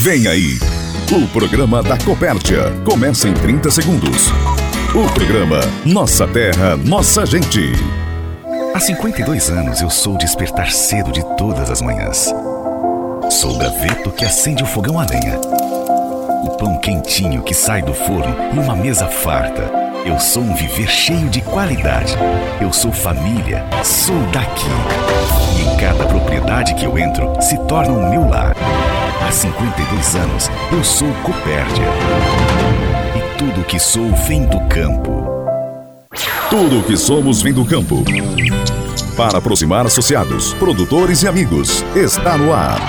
Vem aí, o programa da Copérdia. Começa em 30 segundos. O programa Nossa Terra, Nossa Gente. Há 52 anos eu sou despertar cedo de todas as manhãs. Sou o graveto que acende o fogão a lenha. O pão quentinho que sai do forno numa mesa farta. Eu sou um viver cheio de qualidade. Eu sou família, sou daqui. E em cada propriedade que eu entro se torna o meu lar. Há 52 anos eu sou Copérdia. E tudo que sou vem do campo. Tudo o que somos vem do campo. Para aproximar associados, produtores e amigos, está no ar.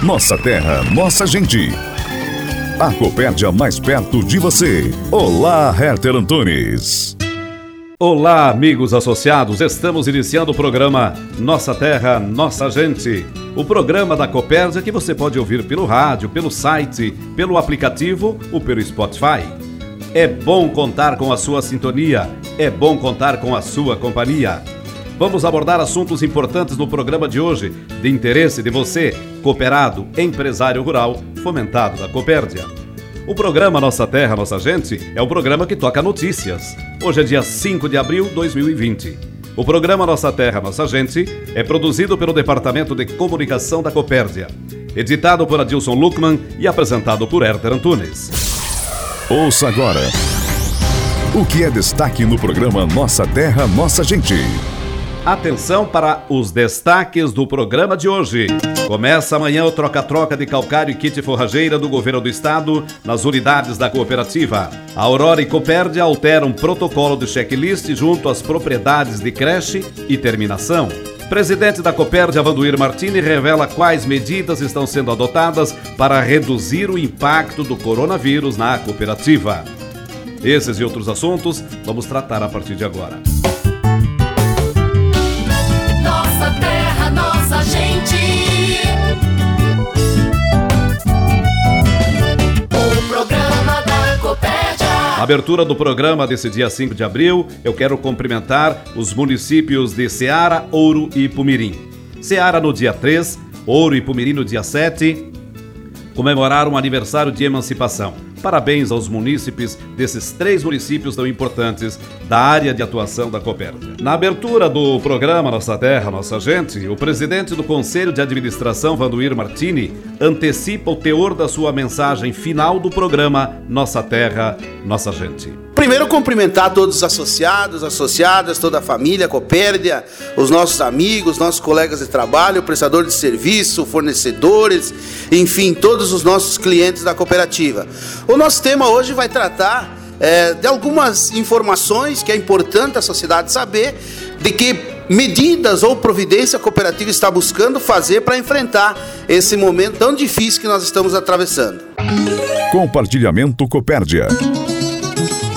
Nossa terra, nossa gente. A Copérdia mais perto de você. Olá, Herter Antunes. Olá, amigos associados. Estamos iniciando o programa Nossa Terra, Nossa Gente. O programa da Copérdia que você pode ouvir pelo rádio, pelo site, pelo aplicativo ou pelo Spotify. É bom contar com a sua sintonia, é bom contar com a sua companhia. Vamos abordar assuntos importantes no programa de hoje, de interesse de você, cooperado, empresário rural, fomentado da Copérdia. O programa Nossa Terra, Nossa Gente é o programa que toca notícias. Hoje é dia 5 de abril de 2020. O programa Nossa Terra, Nossa Gente é produzido pelo Departamento de Comunicação da Copérdia, editado por Adilson Luckman e apresentado por Herter Antunes. Ouça agora o que é destaque no programa Nossa Terra, Nossa Gente. Atenção para os destaques do programa de hoje. Começa amanhã o troca-troca de calcário e kit forrageira do governo do estado nas unidades da cooperativa. A Aurora e Copérdia alteram protocolo de checklist junto às propriedades de creche e terminação. Presidente da Copérdia, Vanduir Martini, revela quais medidas estão sendo adotadas para reduzir o impacto do coronavírus na cooperativa. Esses e outros assuntos vamos tratar a partir de agora. Gente. Abertura do programa desse dia 5 de abril, eu quero cumprimentar os municípios de Ceará, Ouro e Pumirim. Ceará no dia 3, Ouro e Pumirim no dia 7, comemoraram o aniversário de emancipação. Parabéns aos munícipes desses três municípios tão importantes da área de atuação da Copérdia. Na abertura do programa Nossa Terra, Nossa Gente, o presidente do Conselho de Administração, Vanduir Martini, antecipa o teor da sua mensagem final do programa Nossa Terra, Nossa Gente. Primeiro, cumprimentar todos os associados, associadas, toda a família, Copérdia, os nossos amigos, nossos colegas de trabalho, prestador de serviço, fornecedores, enfim, todos os nossos clientes da cooperativa. O nosso tema hoje vai tratar é, de algumas informações que é importante a sociedade saber de que medidas ou providência a cooperativa está buscando fazer para enfrentar esse momento tão difícil que nós estamos atravessando. Compartilhamento Copérdia.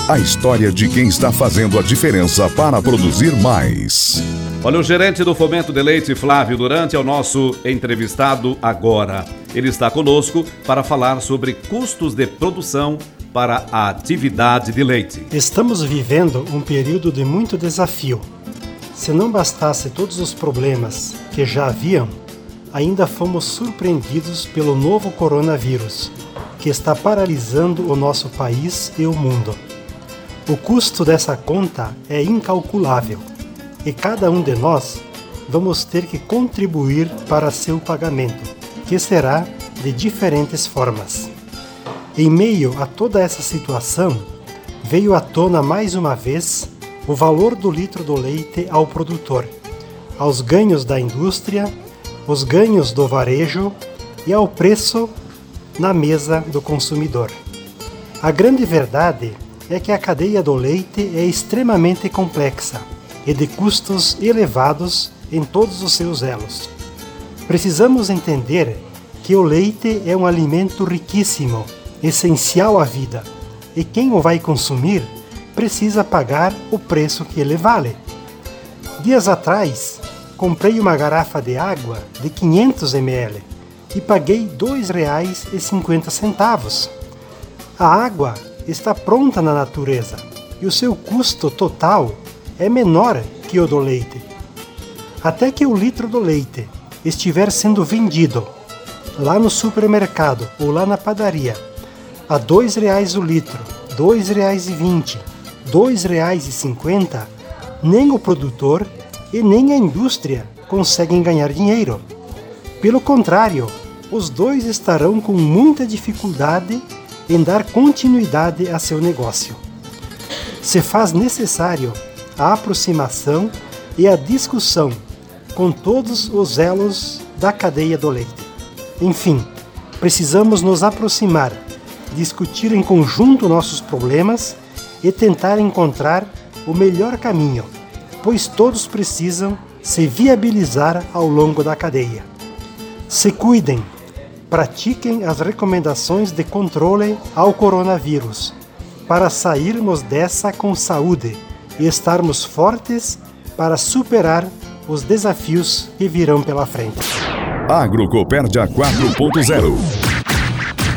A história de quem está fazendo a diferença para produzir mais. Olha, o gerente do Fomento de Leite, Flávio Durante, é o nosso entrevistado agora. Ele está conosco para falar sobre custos de produção para a atividade de leite. Estamos vivendo um período de muito desafio. Se não bastasse todos os problemas que já haviam, ainda fomos surpreendidos pelo novo coronavírus, que está paralisando o nosso país e o mundo. O custo dessa conta é incalculável e cada um de nós vamos ter que contribuir para seu pagamento, que será de diferentes formas. Em meio a toda essa situação, veio à tona mais uma vez o valor do litro do leite ao produtor, aos ganhos da indústria, os ganhos do varejo e ao preço na mesa do consumidor. A grande verdade é que a cadeia do leite é extremamente complexa e de custos elevados em todos os seus elos. Precisamos entender que o leite é um alimento riquíssimo, essencial à vida, e quem o vai consumir precisa pagar o preço que ele vale. Dias atrás, comprei uma garrafa de água de 500 ml e paguei R$ 2,50. A água está pronta na natureza e o seu custo total é menor que o do leite. Até que o litro do leite estiver sendo vendido lá no supermercado ou lá na padaria a R$ 2,00 o litro, R$ 2,20, R$ 2,50, nem o produtor e nem a indústria conseguem ganhar dinheiro. Pelo contrário, os dois estarão com muita dificuldade em dar continuidade a seu negócio. Se faz necessário a aproximação e a discussão com todos os elos da cadeia do leite. Enfim, precisamos nos aproximar, discutir em conjunto nossos problemas e tentar encontrar o melhor caminho, pois todos precisam se viabilizar ao longo da cadeia. Se cuidem, pratiquem as recomendações de controle ao coronavírus para sairmos dessa com saúde e estarmos fortes para superar os desafios que virão pela frente. Agrocopérdia 4.0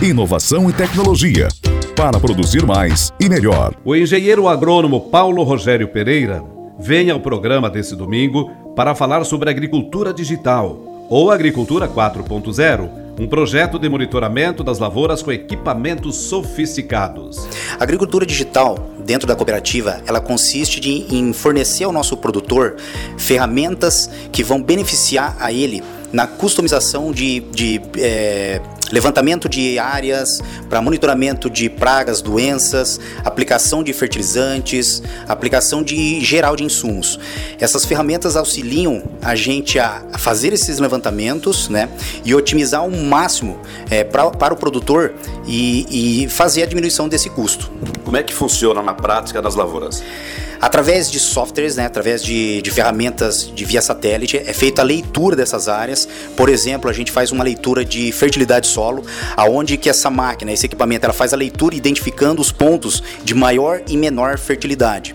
Inovação e tecnologia para produzir mais e melhor. O engenheiro agrônomo Paulo Rogério Pereira vem ao programa desse domingo para falar sobre agricultura digital ou agricultura 4.0 um projeto de monitoramento das lavouras com equipamentos sofisticados. A agricultura digital dentro da cooperativa, ela consiste de, em fornecer ao nosso produtor ferramentas que vão beneficiar a ele na customização de, de é, levantamento de áreas para monitoramento de pragas, doenças, aplicação de fertilizantes, aplicação de geral de insumos. Essas ferramentas auxiliam a gente a fazer esses levantamentos, né, e otimizar ao máximo é, pra, para o produtor e, e fazer a diminuição desse custo. Como é que funciona na prática nas lavouras? Através de softwares, né, através de, de, ferramentas de via satélite, é feita a leitura dessas áreas. Por exemplo, a gente faz uma leitura de fertilidade solo, aonde que essa máquina, esse equipamento, ela faz a leitura identificando os pontos de maior e menor fertilidade.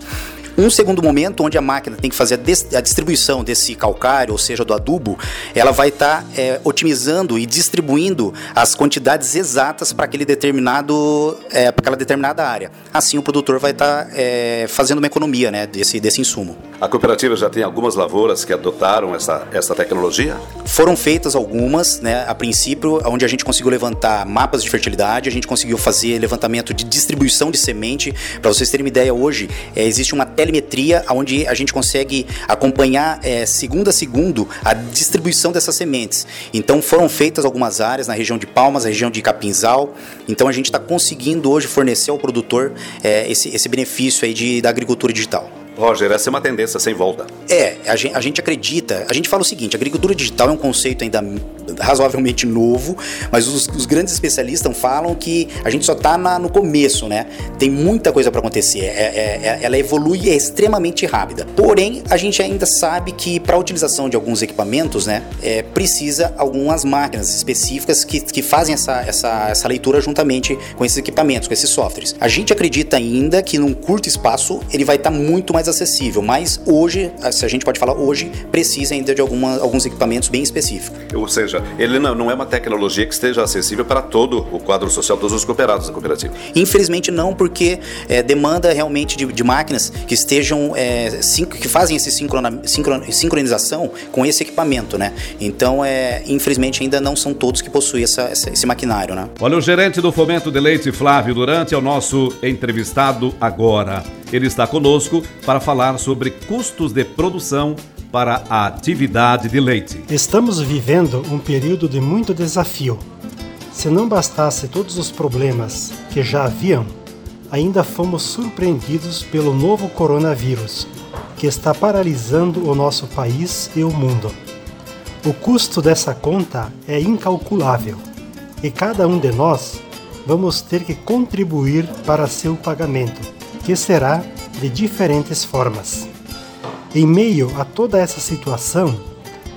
Um segundo momento, onde a máquina tem que fazer a, distribuição desse calcário, ou seja, do adubo, ela vai estar tá, é, otimizando e distribuindo as quantidades exatas para aquele determinado, é, aquela determinada área. Assim, o produtor vai estar tá, é, fazendo uma economia né, desse, desse insumo. A cooperativa já tem algumas lavouras que adotaram essa, essa tecnologia? Foram feitas algumas, né, a princípio, onde a gente conseguiu levantar mapas de fertilidade, a gente conseguiu fazer levantamento de distribuição de semente. Para vocês terem uma ideia, hoje é, existe uma telemetria onde a gente consegue acompanhar é, segundo a segundo a distribuição dessas sementes. Então foram feitas algumas áreas na região de Palmas, na região de Capinzal. Então a gente está conseguindo hoje fornecer ao produtor é, esse, esse benefício aí de, da agricultura digital. Roger, essa é uma tendência sem volta. É, a gente, a gente acredita, a gente fala o seguinte, agricultura digital é um conceito ainda razoavelmente novo, mas os, os grandes especialistas falam que a gente só está no começo, né? Tem muita coisa para acontecer, é, é, é, ela evolui é extremamente rápida. Porém, a gente ainda sabe que para a utilização de alguns equipamentos, né, é, precisa algumas máquinas específicas que, que fazem essa, essa, essa leitura juntamente com esses equipamentos, com esses softwares. A gente acredita ainda que num curto espaço ele vai estar tá muito mais acessível, mas hoje, se a gente pode falar hoje, precisa ainda de alguma, alguns equipamentos bem específicos. Ou seja, ele não, não é uma tecnologia que esteja acessível para todo o quadro social, todos os cooperados da cooperativa. Infelizmente não, porque é, demanda realmente de, de, máquinas que estejam, é, que fazem esse sincrona, sincronização com esse equipamento, né? Então, é, infelizmente ainda não são todos que possuem essa, essa, esse maquinário, né? Olha, o gerente do Fomento de Leite, Flávio Durante, é o nosso entrevistado agora. Ele está conosco para falar sobre custos de produção para a atividade de leite. Estamos vivendo um período de muito desafio. Se não bastasse todos os problemas que já haviam, ainda fomos surpreendidos pelo novo coronavírus, que está paralisando o nosso país e o mundo. O custo dessa conta é incalculável e cada um de nós vamos ter que contribuir para seu pagamento, que será de diferentes formas. Em meio a toda essa situação,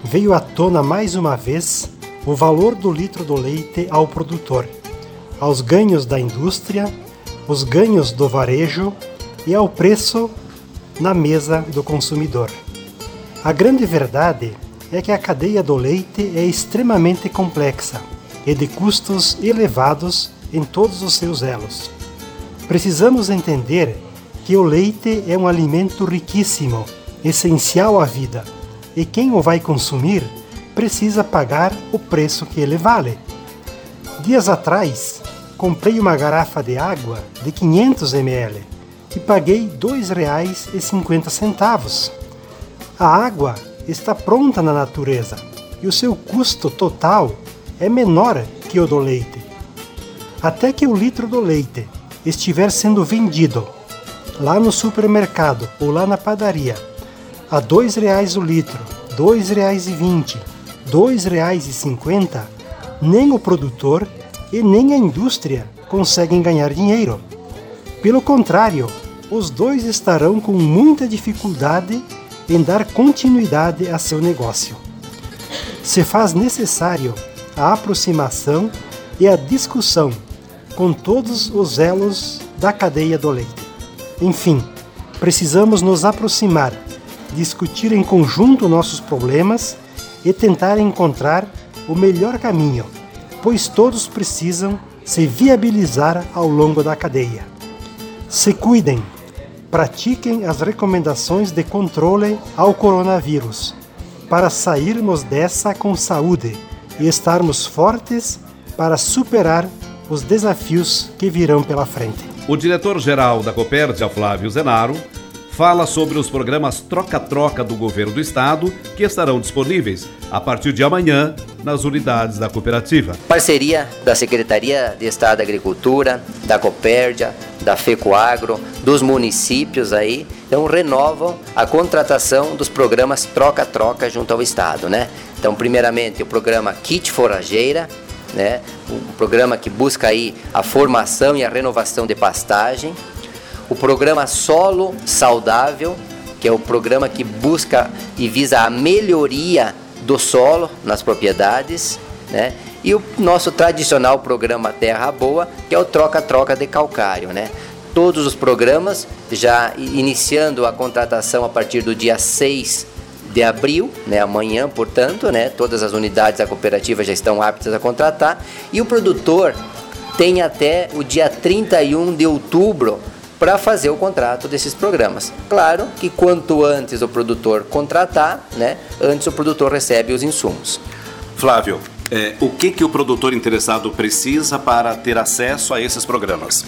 veio à tona mais uma vez o valor do litro do leite ao produtor, aos ganhos da indústria, os ganhos do varejo e ao preço na mesa do consumidor. A grande verdade é que a cadeia do leite é extremamente complexa e de custos elevados em todos os seus elos. Precisamos entender que o leite é um alimento riquíssimo essencial à vida, e quem o vai consumir precisa pagar o preço que ele vale. Dias atrás, comprei uma garrafa de água de 500 ml e paguei R$ 2,50. A água está pronta na natureza e o seu custo total é menor que o do leite. Até que o litro do leite estiver sendo vendido lá no supermercado ou lá na padaria a R$ 2,00 o litro, R$ 2,20, R$ 2,50, nem o produtor e nem a indústria conseguem ganhar dinheiro. Pelo contrário, os dois estarão com muita dificuldade em dar continuidade a seu negócio. Se faz necessário a aproximação e a discussão com todos os elos da cadeia do leite. Enfim, precisamos nos aproximar, discutir em conjunto nossos problemas e tentar encontrar o melhor caminho, pois todos precisam se viabilizar ao longo da cadeia. Se cuidem, pratiquem as recomendações de controle ao coronavírus para sairmos dessa com saúde e estarmos fortes para superar os desafios que virão pela frente. O diretor-geral da Copérdia, Flávio Zenaro, fala sobre os programas Troca-Troca do Governo do Estado que estarão disponíveis a partir de amanhã nas unidades da cooperativa. Parceria da Secretaria de Estado da Agricultura, da Copérdia, da FECOAGRO, dos municípios aí, então renovam a contratação dos programas Troca-Troca junto ao Estado, né? Então, primeiramente, o programa Kit Forageira, né? Um programa que busca aí a formação e a renovação de pastagem, o programa Solo Saudável, que é o programa que busca e visa a melhoria do solo nas propriedades, né? E o nosso tradicional programa Terra Boa, que é o troca-troca de calcário, né? Todos os programas já iniciando a contratação a partir do dia 6 de abril, né, amanhã, portanto, né, todas as unidades da cooperativa já estão aptas a contratar e o produtor tem até o dia 31 de outubro para fazer o contrato desses programas. Claro que quanto antes o produtor contratar, né, antes o produtor recebe os insumos. Flávio, é, o que, que o produtor interessado precisa para ter acesso a esses programas?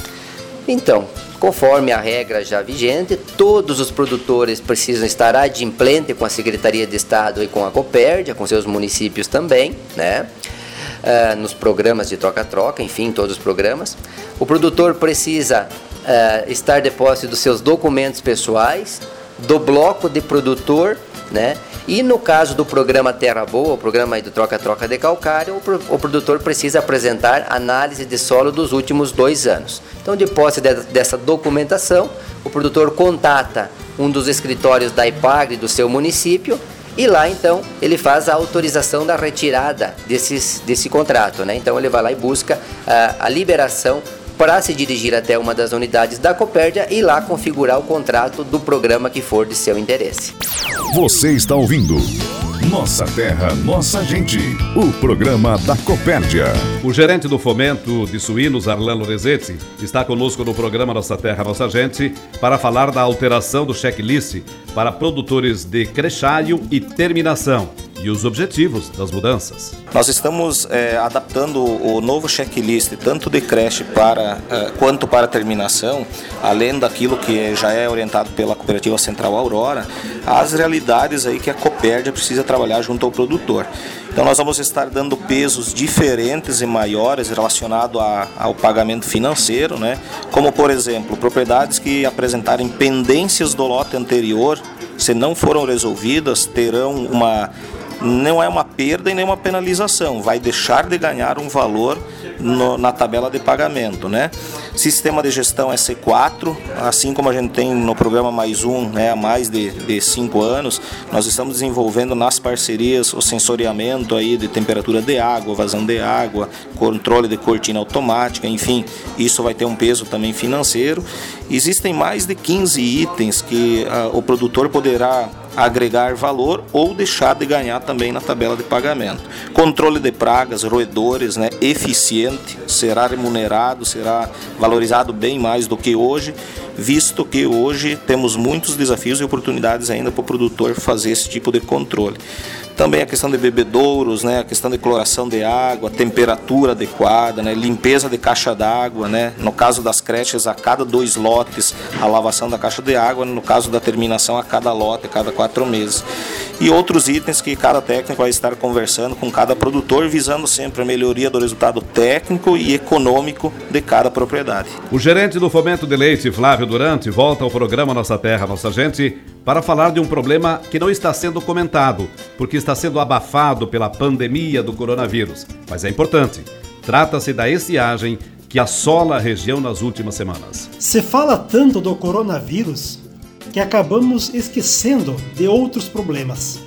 Então, conforme a regra já vigente, todos os produtores precisam estar adimplente com a Secretaria de Estado e com a Copérdia, com seus municípios também, né? Uh, nos programas de troca-troca, enfim, todos os programas. O produtor precisa uh, estar de posse dos seus documentos pessoais, do bloco de produtor, né? E no caso do programa Terra Boa, o programa do troca-troca de calcário, o, pro, o, produtor precisa apresentar análise de solo dos últimos dois anos. Então, de posse de, dessa documentação, o produtor contata um dos escritórios da IPAGRE do seu município e lá então ele faz a autorização da retirada desses, desse contrato. Né? Então ele vai lá e busca a, a liberação para se dirigir até uma das unidades da Copérdia e lá configurar o contrato do programa que for de seu interesse. Você está ouvindo Nossa Terra, Nossa Gente, o programa da Copérdia. O gerente do fomento de suínos, Arlan Lorenzetti, está conosco no programa Nossa Terra, Nossa Gente para falar da alteração do checklist para produtores de crechaio e terminação e os objetivos das mudanças. Nós estamos é, adaptando o novo checklist, tanto de creche para, é, quanto para terminação, além daquilo que já é orientado pela Cooperativa Central Aurora, às realidades aí que a Copérdia precisa trabalhar junto ao produtor. Então nós vamos estar dando pesos diferentes e maiores relacionado ao pagamento financeiro, né? Como por exemplo, propriedades que apresentarem pendências do lote anterior, se não foram resolvidas, terão uma não é uma perda e nem uma penalização, vai deixar de ganhar um valor no, na tabela de pagamento, né? Sistema de gestão C4, assim como a gente tem no programa Mais Um, né, há mais de, de cinco anos, nós estamos desenvolvendo nas parcerias o sensoriamento aí de temperatura de água, vazão de água, controle de cortina automática, enfim, isso vai ter um peso também financeiro. Existem mais de 15 itens que uh, o produtor poderá agregar valor ou deixar de ganhar também na tabela de pagamento. Controle de pragas, roedores, né, eficiente, será remunerado, será valorizado bem mais do que hoje, visto que hoje temos muitos desafios e oportunidades ainda para o produtor fazer esse tipo de controle. Também a questão de bebedouros, né? a questão de cloração de água, temperatura adequada, né? limpeza de caixa d'água. Né? No caso das creches, a cada dois lotes, a lavação da caixa de água. No caso da terminação, a cada lote, a cada quatro meses. E outros itens que cada técnico vai estar conversando com cada produtor, visando sempre a melhoria do resultado técnico e econômico de cada propriedade. O gerente do Fomento de Leite, Flávio Durante, volta ao programa Nossa Terra, Nossa Gente para falar de um problema que não está sendo comentado, porque está sendo abafado pela pandemia do coronavírus. Mas é importante. Trata-se da estiagem que assola a região nas últimas semanas. Se fala tanto do coronavírus que acabamos esquecendo de outros problemas.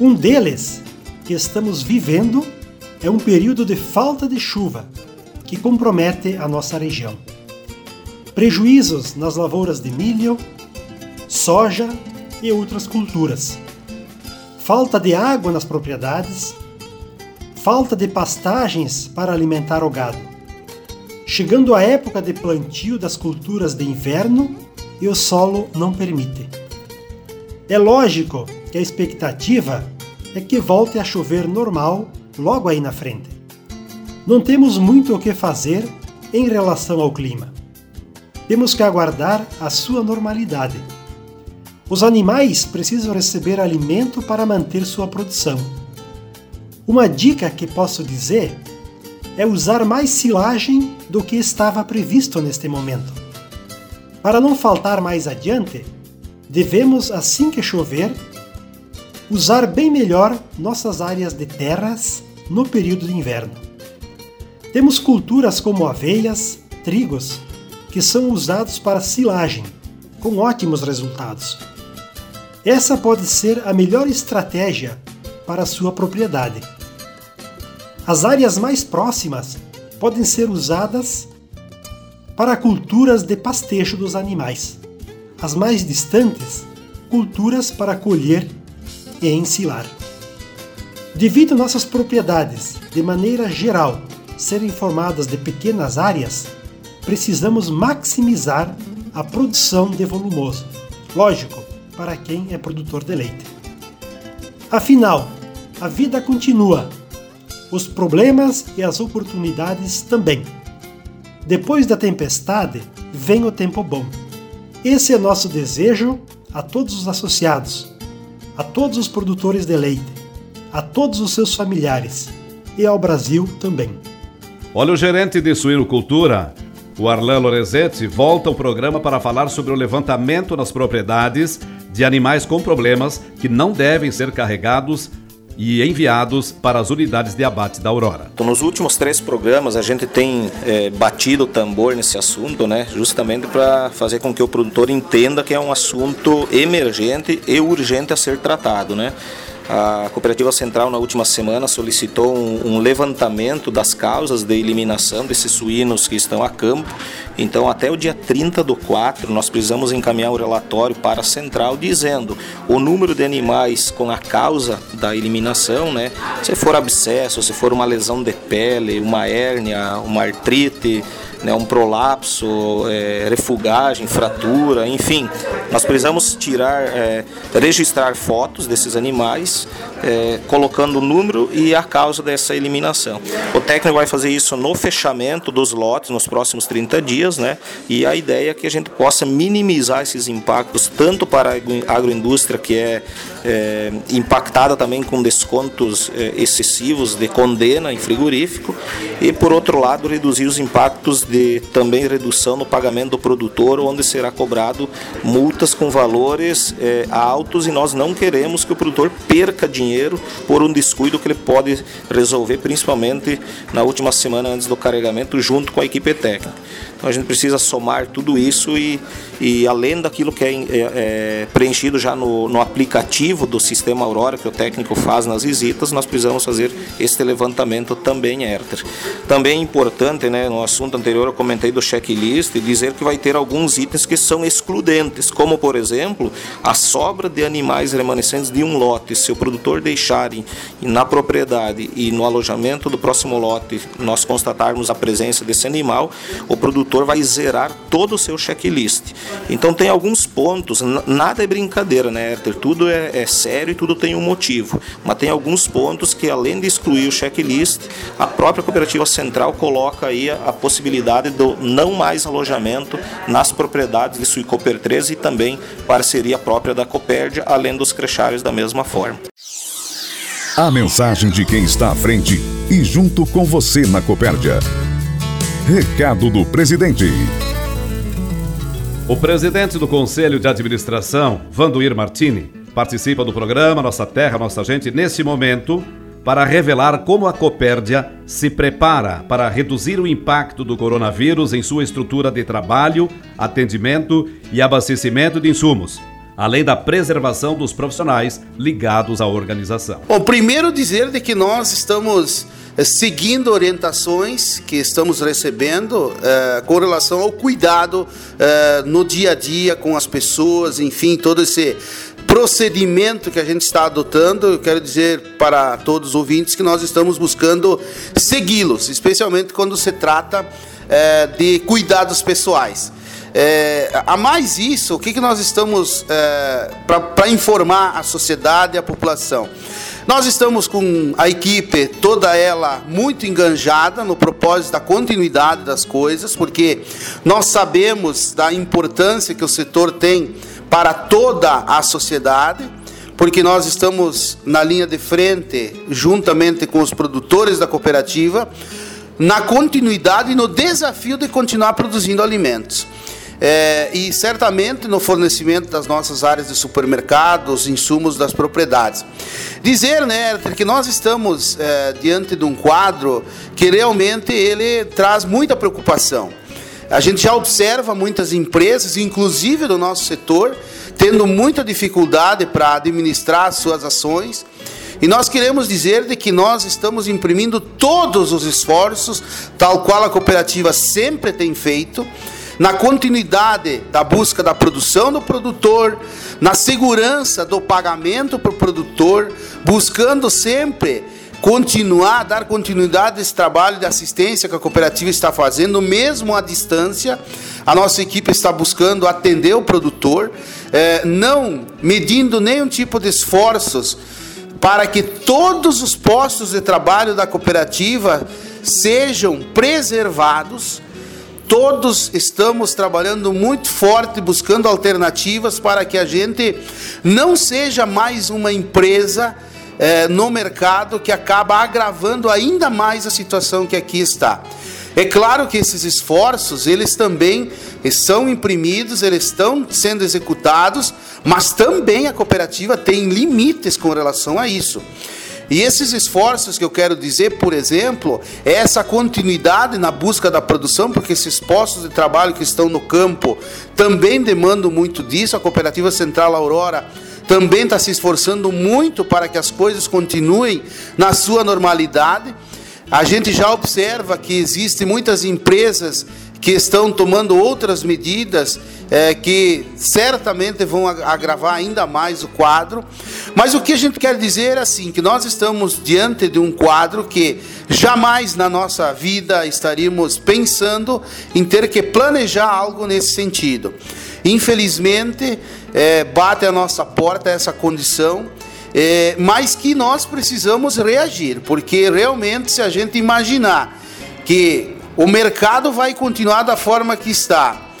Um deles que estamos vivendo é um período de falta de chuva que compromete a nossa região. Prejuízos nas lavouras de milho, soja e outras culturas. Falta de água nas propriedades, falta de pastagens para alimentar o gado. Chegando a época de plantio das culturas de inverno e o solo não permite. É lógico que a expectativa é que volte a chover normal logo aí na frente. Não temos muito o que fazer em relação ao clima. Temos que aguardar a sua normalidade os animais precisam receber alimento para manter sua produção. Uma dica que posso dizer é usar mais silagem do que estava previsto neste momento. Para não faltar mais adiante, devemos, assim que chover, usar bem melhor nossas áreas de terras no período de inverno. Temos culturas como aveias, trigos, que são usados para silagem, com ótimos resultados. Essa pode ser a melhor estratégia para sua propriedade. As áreas mais próximas podem ser usadas para culturas de pastejo dos animais. As mais distantes, culturas para colher e ensilar. Devido nossas propriedades, de maneira geral, serem formadas de pequenas áreas, precisamos maximizar a produção de volumoso. Lógico, para quem é produtor de leite. Afinal, a vida continua, os problemas e as oportunidades também. Depois da tempestade, vem o tempo bom. Esse é nosso desejo a todos os associados, a todos os produtores de leite, a todos os seus familiares e ao Brasil também. Olha, o gerente de suinocultura, o Arlan Lorenzetti, volta ao programa para falar sobre o levantamento nas propriedades de animais com problemas que não devem ser carregados e enviados para as unidades de abate da Aurora. Então, nos últimos três programas a gente tem é, batido o tambor nesse assunto, né, justamente para fazer com que o produtor entenda que é um assunto emergente e urgente a ser tratado, né. A Cooperativa Central, na última semana, solicitou um, um, levantamento das causas de eliminação desses suínos que estão a campo. Então, até o dia 30 do 4, nós precisamos encaminhar o um relatório para a Central dizendo o número de animais com a causa da eliminação, né? Se for abscesso, se for uma lesão de pele, uma hérnia, uma artrite, né, um prolapso, é, refugagem, fratura, enfim. Nós precisamos tirar, é, registrar fotos desses animais, é, colocando o número e a causa dessa eliminação. O técnico vai fazer isso no fechamento dos lotes nos próximos 30 dias, né? E a ideia é que a gente possa minimizar esses impactos tanto para a agroindústria que é, é impactada também com descontos é, excessivos de condena em frigorífico e por outro lado reduzir os impactos de também redução no pagamento do produtor, onde será cobrado multas com valores é, altos e nós não queremos que o produtor perca dinheiro por um descuido que ele pode resolver, principalmente na última semana antes do carregamento, junto com a equipe técnica. Então a gente precisa somar tudo isso e, e além daquilo que é, é, é preenchido já no, no, aplicativo do sistema Aurora, que o técnico faz nas visitas, nós precisamos fazer este levantamento também, Herter. Também é importante, né, no assunto anterior eu comentei do checklist, dizer que vai ter alguns itens que são excludentes, como por exemplo, a sobra de animais remanescentes de um lote. Se o produtor deixar na propriedade e no alojamento do próximo lote nós constatarmos a presença desse animal, o produtor vai zerar todo o seu checklist. Então tem alguns pontos, nada é brincadeira, né, Herter? Tudo é, é sério e tudo tem um motivo. Mas tem alguns pontos que, além de excluir o checklist, a própria cooperativa central coloca aí a, a possibilidade do não mais alojamento nas propriedades de Suicoper 13 e também parceria própria da Copérdia, além dos crechários da mesma forma. A mensagem de quem está à frente e junto com você na Copérdia. Recado do presidente. O presidente do Conselho de Administração, Vanduir Martini, participa do programa Nossa Terra, Nossa Gente nesse momento para revelar como a Copérdia se prepara para reduzir o impacto do coronavírus em sua estrutura de trabalho, atendimento e abastecimento de insumos, além da preservação dos profissionais ligados à organização. Bom, primeiro dizer de que nós estamos seguindo orientações que estamos recebendo eh, com relação ao cuidado eh, no dia a dia com as pessoas, enfim, todo esse procedimento que a gente está adotando, eu quero dizer para todos os ouvintes que nós estamos buscando segui-los, especialmente quando se trata de cuidados pessoais. É, a mais isso, o que, que nós estamos é, para informar a sociedade e a população? Nós estamos com a equipe, toda ela muito enganjada no propósito da continuidade das coisas, porque nós sabemos da importância que o setor tem para toda a sociedade, porque nós estamos na linha de frente, juntamente com os produtores da cooperativa, na continuidade e no desafio de continuar produzindo alimentos. É, e certamente no fornecimento das nossas áreas de supermercados, insumos das propriedades. Dizer, né, que nós estamos é, diante de um quadro que realmente ele traz muita preocupação. A gente já observa muitas empresas, inclusive do nosso setor, tendo muita dificuldade para administrar suas ações. E nós queremos dizer de que nós estamos imprimindo todos os esforços, tal qual a cooperativa sempre tem feito, na continuidade da busca da produção do produtor, na segurança do pagamento para o produtor, buscando sempre continuar, dar continuidade a esse trabalho de assistência que a cooperativa está fazendo, mesmo à distância. A nossa equipe está buscando atender o produtor, eh, não medindo nenhum tipo de esforços para que todos os postos de trabalho da cooperativa sejam preservados. Todos estamos trabalhando muito forte, buscando alternativas para que a gente não seja mais uma empresa é, no mercado que acaba agravando ainda mais a situação que aqui está. É claro que esses esforços, eles também são imprimidos, eles estão sendo executados, mas também a cooperativa tem limites com relação a isso. E esses esforços que eu quero dizer, por exemplo, é essa continuidade na busca da produção, porque esses postos de trabalho que estão no campo também demandam muito disso. A Cooperativa Central Aurora também está se esforçando muito para que as coisas continuem na sua normalidade. A gente já observa que existem muitas empresas que estão tomando outras medidas é, que certamente vão agravar ainda mais o quadro. Mas o que a gente quer dizer é assim, que nós estamos diante de um quadro que jamais na nossa vida estaríamos pensando em ter que planejar algo nesse sentido. Infelizmente, é, bate a nossa porta essa condição, é, mas que nós precisamos reagir, porque realmente, se a gente imaginar que o mercado vai continuar da forma que está,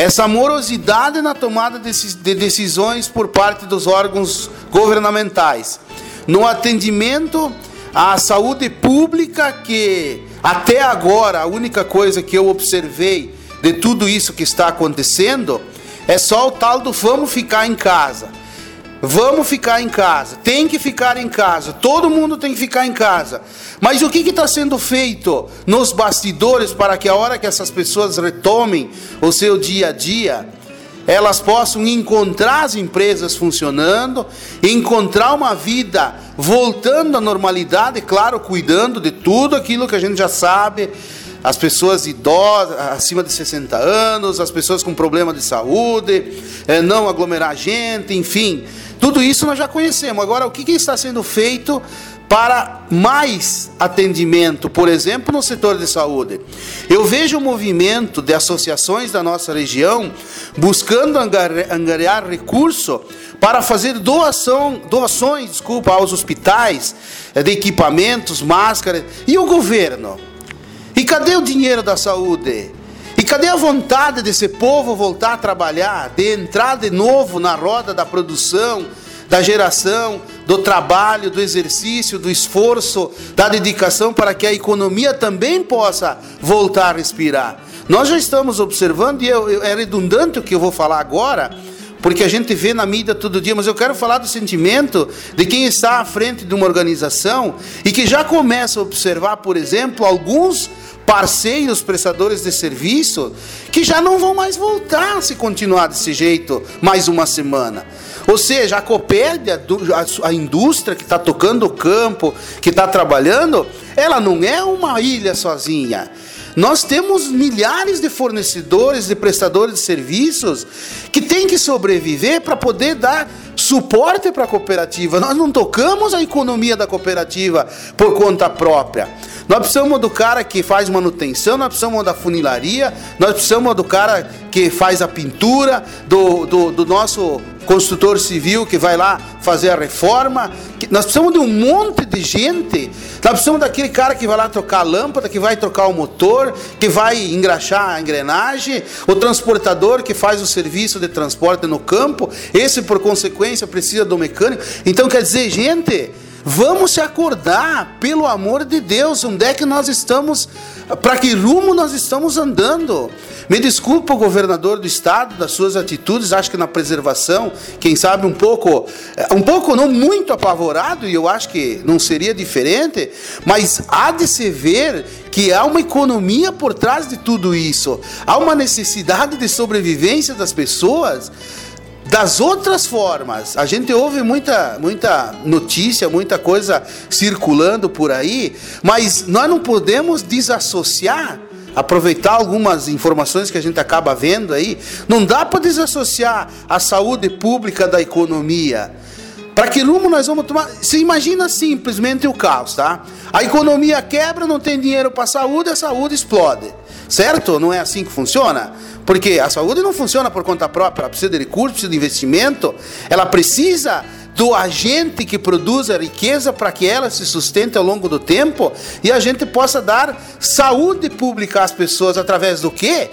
essa morosidade na tomada de decisões por parte dos órgãos governamentais, no atendimento à saúde pública, que até agora a única coisa que eu observei de tudo isso que está acontecendo é só o tal do vamos ficar em casa. Vamos ficar em casa. Tem que ficar em casa. Todo mundo tem que ficar em casa. Mas o que está sendo feito nos bastidores para que a hora que essas pessoas retomem o seu dia a dia, elas possam encontrar as empresas funcionando, encontrar uma vida voltando à normalidade, claro, cuidando de tudo aquilo que a gente já sabe, as pessoas idosas, acima de 60 anos, as pessoas com problema de saúde, é, não aglomerar gente, enfim. Tudo isso nós já conhecemos. Agora, o que, que está sendo feito para mais atendimento, por exemplo, no setor de saúde. Eu vejo o movimento de associações da nossa região buscando angariar recurso para fazer doação, doações, desculpa, aos hospitais eh, de equipamentos, máscaras e o governo. E cadê o dinheiro da saúde? E cadê a vontade desse povo voltar a trabalhar, de entrar de novo na roda da produção, da geração, do trabalho, do exercício, do esforço, da dedicação para que a economia também possa voltar a respirar. Nós já estamos observando, e eu, é redundante o que eu vou falar agora, porque a gente vê na mídia todo dia, mas eu quero falar do sentimento de quem está à frente de uma organização e que já começa a observar, por exemplo, alguns parceiros prestadores de serviço que já não vão mais voltar se continuar desse jeito mais uma semana. Ou seja, a Copérdia, a indústria que está tocando o campo, que está trabalhando, ela não é uma ilha sozinha. Nós temos milhares de fornecedores, de prestadores de serviços que têm que sobreviver para poder dar suporte para a cooperativa. Nós não tocamos a economia da cooperativa por conta própria. Nós precisamos do cara que faz manutenção, nós precisamos da funilaria, nós precisamos do cara que faz a pintura, do, do, do nosso construtor civil que vai lá fazer a reforma. Nós precisamos de um monte de gente. Nós precisamos daquele cara que vai lá trocar a lâmpada, que vai trocar o motor, que vai engraxar a engrenagem, o transportador que faz o serviço de transporte no campo. Esse, por consequência, precisa do mecânico. Então, quer dizer, gente. Vamos se acordar, pelo amor de Deus, onde é que nós estamos, para que rumo nós estamos andando. Me desculpa governador do estado das suas atitudes, acho que na preservação, quem sabe um pouco, eh, um pouco não muito apavorado, e eu acho que não seria diferente, mas há de se ver que há uma economia por trás de tudo isso, há uma necessidade de sobrevivência das pessoas das outras formas, a gente ouve muita, muita notícia, muita coisa circulando por aí, mas nós não podemos desassociar, aproveitar algumas informações que a gente acaba vendo aí. Não dá para desassociar a saúde pública da economia. Para que rumo nós vamos tomar? Você imagina simplesmente o caos, tá? A economia quebra, não tem dinheiro para saúde, a saúde explode. Certo? Não é assim que funciona? Porque a saúde não funciona por conta própria, ela precisa de recursos, precisa de investimento, ela precisa do agente que produz a riqueza para que ela se sustente ao longo do tempo e a gente possa dar saúde pública às pessoas através do quê?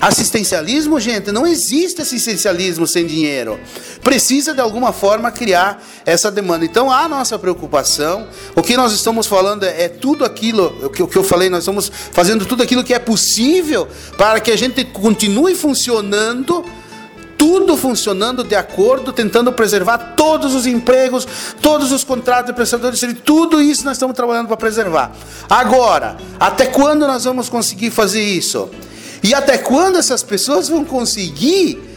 Assistencialismo, gente, não existe assistencialismo sem dinheiro. Precisa de alguma forma criar essa demanda. Então a nossa preocupação, o que nós estamos falando é, é tudo aquilo, o que, que eu falei, nós estamos fazendo tudo aquilo que é possível para que a gente continue funcionando tudo funcionando de acordo, tentando preservar todos os empregos, todos os contratos de prestadores de serviço, tudo isso nós estamos trabalhando para preservar. Agora, até quando nós vamos conseguir fazer isso? E até quando essas pessoas vão conseguir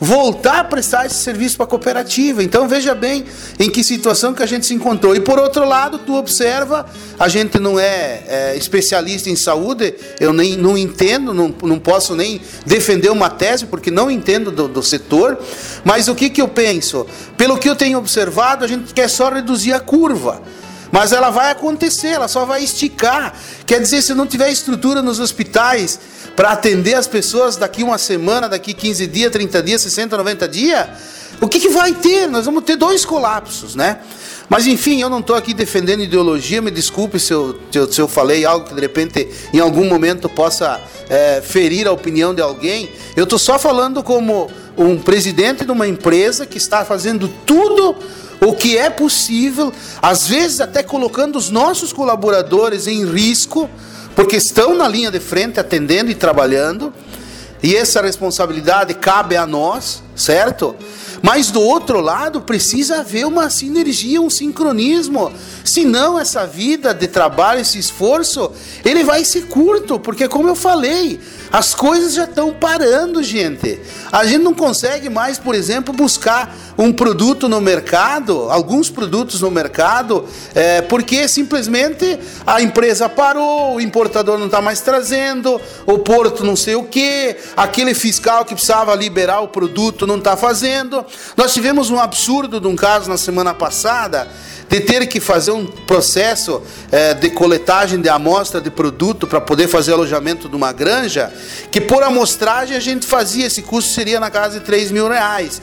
voltar a prestar esse serviço para a cooperativa? Então veja bem em que situação que a gente se encontrou. E por outro lado, tu observa, a gente não é, é especialista em saúde, eu nem não entendo, não, não posso nem defender uma tese, porque não entendo do, do setor, mas o que, que eu penso? Pelo que eu tenho observado, a gente quer só reduzir a curva. Mas ela vai acontecer, ela só vai esticar. Quer dizer, se não tiver estrutura nos hospitais para atender as pessoas daqui uma semana, daqui 15 dias, 30 dias, 60, 90 dias, o que, que vai ter? Nós vamos ter dois colapsos, né? Mas enfim, eu não estou aqui defendendo ideologia, me desculpe se eu, se eu, falei algo que de repente em algum momento possa é, ferir a opinião de alguém. Eu estou só falando como um presidente de uma empresa que está fazendo tudo o que é possível, às vezes até colocando os nossos colaboradores em risco, porque estão na linha de frente atendendo e trabalhando, e essa responsabilidade cabe a nós, certo? Mas do outro lado precisa haver uma sinergia, um sincronismo. Senão essa vida de trabalho, esse esforço, ele vai ser curto, porque como eu falei, As coisas já estão parando, gente. A gente não consegue mais, por exemplo, buscar um produto no mercado, alguns produtos no mercado, é, porque simplesmente a empresa parou, o importador não está mais trazendo, o porto não sei o que, aquele fiscal que precisava liberar o produto não está fazendo. Nós tivemos um absurdo de um caso na semana passada de ter que fazer um processo é, de coletagem de amostra de produto para poder fazer alojamento de uma granja, que por amostragem a gente fazia, esse custo seria na casa de 3 mil reais,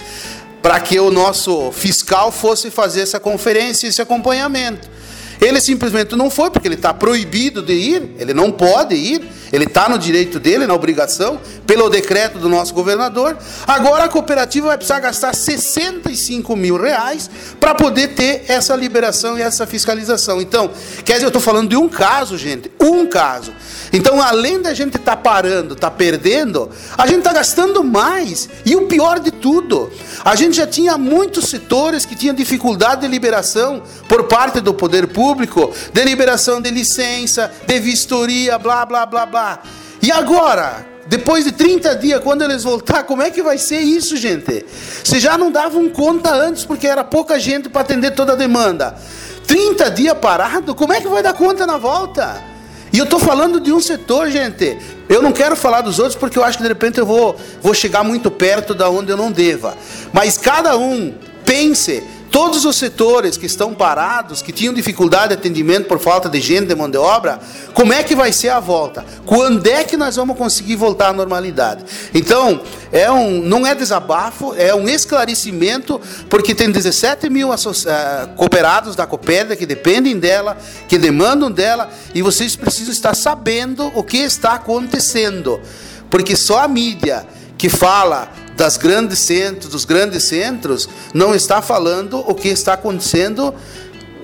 para que o nosso fiscal fosse fazer essa conferência, esse acompanhamento. Ele simplesmente não foi, porque ele está proibido de ir, ele não pode ir, ele está no direito dele, na obrigação, pelo decreto do nosso governador. Agora a cooperativa vai precisar gastar 65 mil reais para poder ter essa liberação e essa fiscalização. Então, quer dizer, eu estou falando de um caso, gente, um caso. Então, além da gente estar tá parando, estar tá perdendo, a gente está gastando mais. E o pior de tudo, a gente já tinha muitos setores que tinham dificuldade de liberação por parte do poder público, de liberação de licença, de vistoria, blá, blá, blá, blá. E agora? Depois de 30 dias, quando eles voltar, como é que vai ser isso, gente? Vocês já não davam conta antes, porque era pouca gente para atender toda a demanda. 30 dias parado, como é que vai dar conta na volta? E eu estou falando de um setor, gente. Eu não quero falar dos outros porque eu acho que de repente eu vou, vou chegar muito perto da onde eu não deva. Mas cada um pense Todos os setores que estão parados, que tinham dificuldade de atendimento por falta de gente, de mão de obra, como é que vai ser a volta? Quando é que nós vamos conseguir voltar à normalidade? Então, é um, não é desabafo, é um esclarecimento, porque tem 17 mil uh, cooperados da Copérdia que dependem dela, que demandam dela, e vocês precisam estar sabendo o que está acontecendo. Porque só a mídia que fala das grandes centros, dos grandes centros, não está falando o que está acontecendo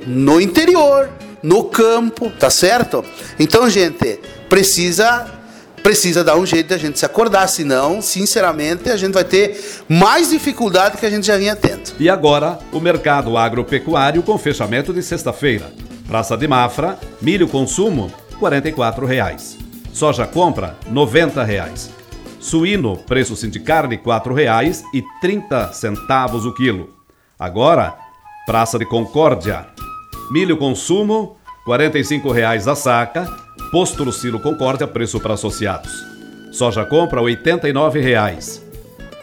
no interior, no campo, tá certo? Então, gente, precisa precisa dar um jeito de a gente se acordar, senão, sinceramente, a gente vai ter mais dificuldade que a gente já vinha tendo. E agora, o mercado agropecuário com fechamento de sexta-feira. Praça de Mafra, milho consumo, 44 reais. Soja compra, R$ 90. Suíno, preço de carne, R$ 4,30 o quilo. Agora, Praça de Concórdia. Milho consumo, R$ 45,00 a saca. Posto Lucilo Concórdia, preço para associados. Soja compra, R$ 89,00.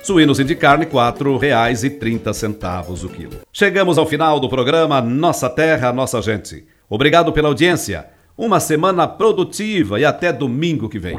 Suíno sim de carne, R$ 4,30 o quilo. Chegamos ao final do programa Nossa Terra, Nossa Gente. Obrigado pela audiência. Uma semana produtiva e até domingo que vem.